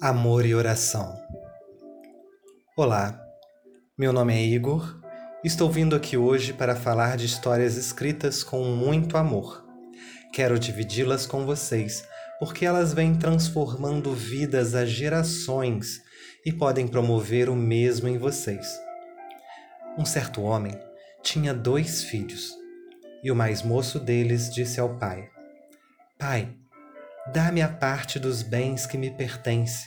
Amor e Oração. Olá, meu nome é Igor. Estou vindo aqui hoje para falar de histórias escritas com muito amor. Quero dividi-las com vocês, porque elas vêm transformando vidas a gerações e podem promover o mesmo em vocês. Um certo homem tinha dois filhos, e o mais moço deles disse ao pai: Pai, Dá-me a parte dos bens que me pertence.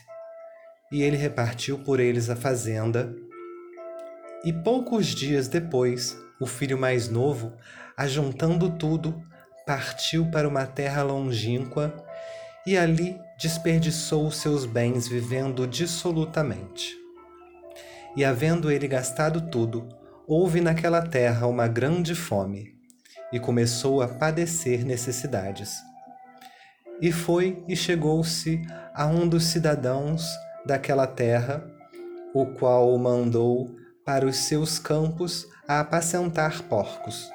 E ele repartiu por eles a fazenda. E poucos dias depois, o filho mais novo, ajuntando tudo, partiu para uma terra longínqua e ali desperdiçou seus bens vivendo dissolutamente. E havendo ele gastado tudo, houve naquela terra uma grande fome, e começou a padecer necessidades e foi e chegou-se a um dos cidadãos daquela terra, o qual o mandou para os seus campos a apacentar porcos.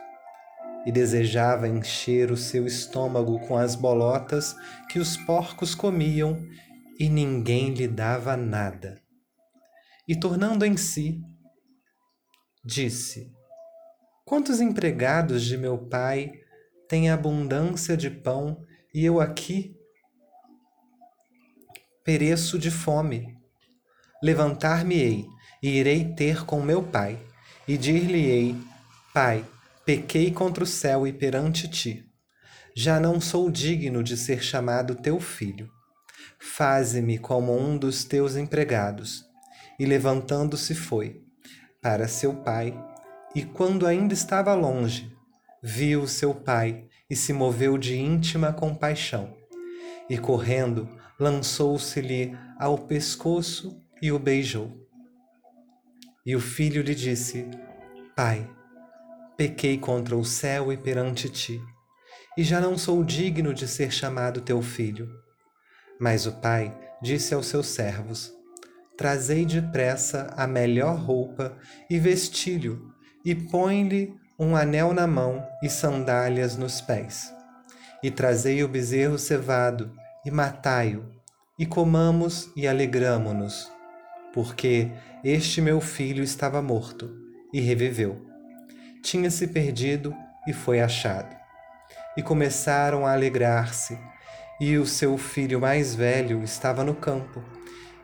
E desejava encher o seu estômago com as bolotas que os porcos comiam, e ninguém lhe dava nada. E tornando em si, disse: Quantos empregados de meu pai têm abundância de pão e eu aqui pereço de fome. Levantar-me-ei e irei ter com meu pai, e dir-lhe-ei: Pai, pequei contra o céu e perante ti. Já não sou digno de ser chamado teu filho. Faze-me como um dos teus empregados. E levantando-se foi para seu pai, e quando ainda estava longe, viu seu pai e se moveu de íntima compaixão. E correndo, lançou-se-lhe ao pescoço e o beijou. E o filho lhe disse: Pai, pequei contra o céu e perante ti, e já não sou digno de ser chamado teu filho. Mas o pai disse aos seus servos: Trazei depressa a melhor roupa e vestilho, e põe-lhe um anel na mão e sandálias nos pés. E trazei o bezerro cevado, e matai-o, e comamos e alegramo-nos, porque este meu filho estava morto e reviveu. Tinha-se perdido e foi achado. E começaram a alegrar-se, e o seu filho mais velho estava no campo.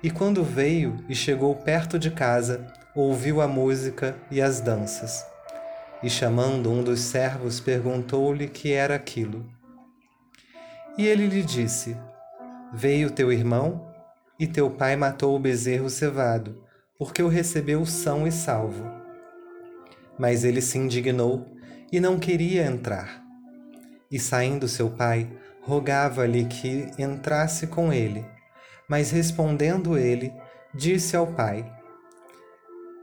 E quando veio e chegou perto de casa, ouviu a música e as danças e chamando um dos servos, perguntou-lhe que era aquilo. E ele lhe disse: Veio teu irmão, e teu pai matou o bezerro cevado, porque o recebeu são e salvo. Mas ele se indignou e não queria entrar. E saindo seu pai, rogava-lhe que entrasse com ele. Mas respondendo ele, disse ao pai: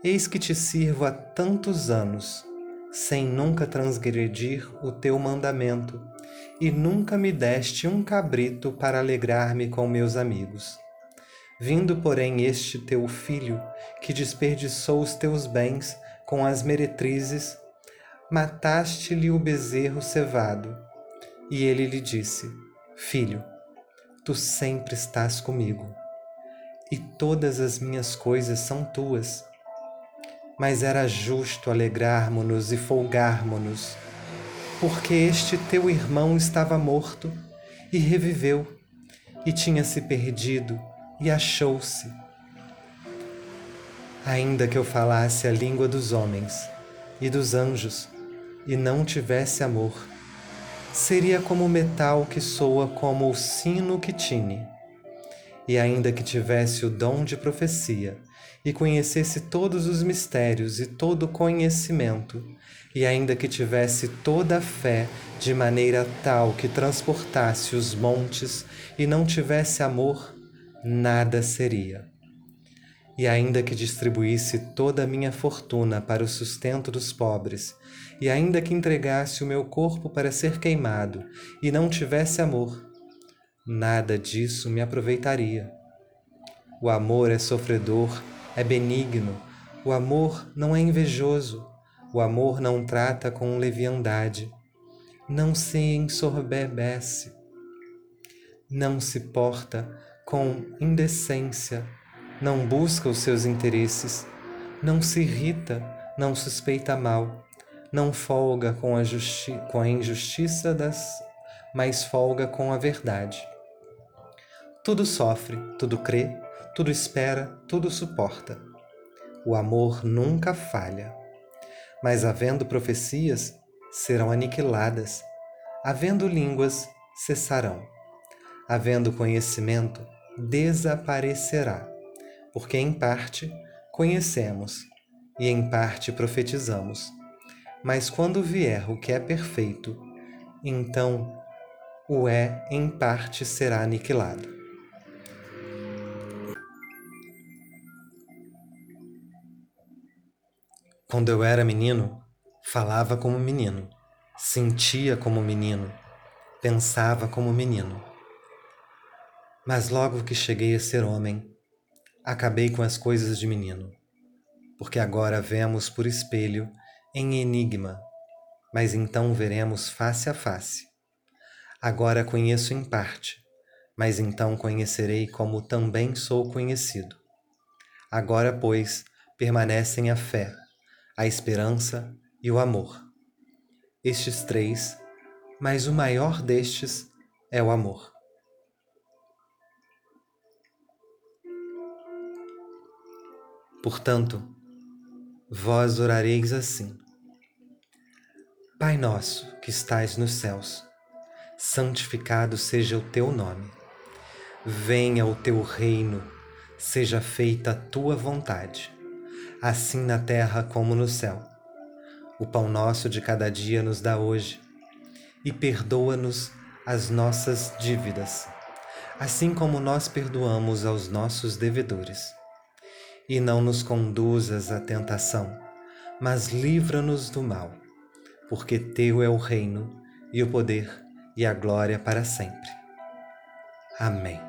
Eis que te sirvo há tantos anos sem nunca transgredir o teu mandamento, e nunca me deste um cabrito para alegrar-me com meus amigos. Vindo, porém, este teu filho, que desperdiçou os teus bens com as meretrizes, mataste-lhe o bezerro cevado. E ele lhe disse: Filho, tu sempre estás comigo, e todas as minhas coisas são tuas mas era justo alegrarmos-nos e folgarmos-nos, porque este teu irmão estava morto e reviveu, e tinha se perdido e achou-se. Ainda que eu falasse a língua dos homens e dos anjos e não tivesse amor, seria como o metal que soa como o sino que tine. E ainda que tivesse o dom de profecia e conhecesse todos os mistérios e todo o conhecimento, e ainda que tivesse toda a fé de maneira tal que transportasse os montes e não tivesse amor, nada seria. E ainda que distribuísse toda a minha fortuna para o sustento dos pobres, e ainda que entregasse o meu corpo para ser queimado e não tivesse amor, nada disso me aproveitaria. O amor é sofredor é benigno, o amor não é invejoso, o amor não trata com leviandade, não se ensorbebece, não se porta com indecência, não busca os seus interesses, não se irrita, não suspeita mal, não folga com a, com a injustiça das, mas folga com a verdade. Tudo sofre, tudo crê, tudo espera, tudo suporta. O amor nunca falha. Mas havendo profecias, serão aniquiladas. Havendo línguas, cessarão. Havendo conhecimento, desaparecerá. Porque em parte conhecemos e em parte profetizamos. Mas quando vier o que é perfeito, então o é em parte será aniquilado. Quando eu era menino, falava como menino, sentia como menino, pensava como menino. Mas logo que cheguei a ser homem, acabei com as coisas de menino, porque agora vemos por espelho em enigma, mas então veremos face a face. Agora conheço em parte, mas então conhecerei como também sou conhecido. Agora, pois, permanecem a fé, a esperança e o amor. Estes três, mas o maior destes é o amor. Portanto, vós orareis assim: Pai nosso que estais nos céus, santificado seja o teu nome. Venha o teu reino, seja feita a tua vontade assim na terra como no céu. O pão nosso de cada dia nos dá hoje, e perdoa-nos as nossas dívidas, assim como nós perdoamos aos nossos devedores. E não nos conduzas à tentação, mas livra-nos do mal, porque teu é o reino, e o poder, e a glória para sempre. Amém.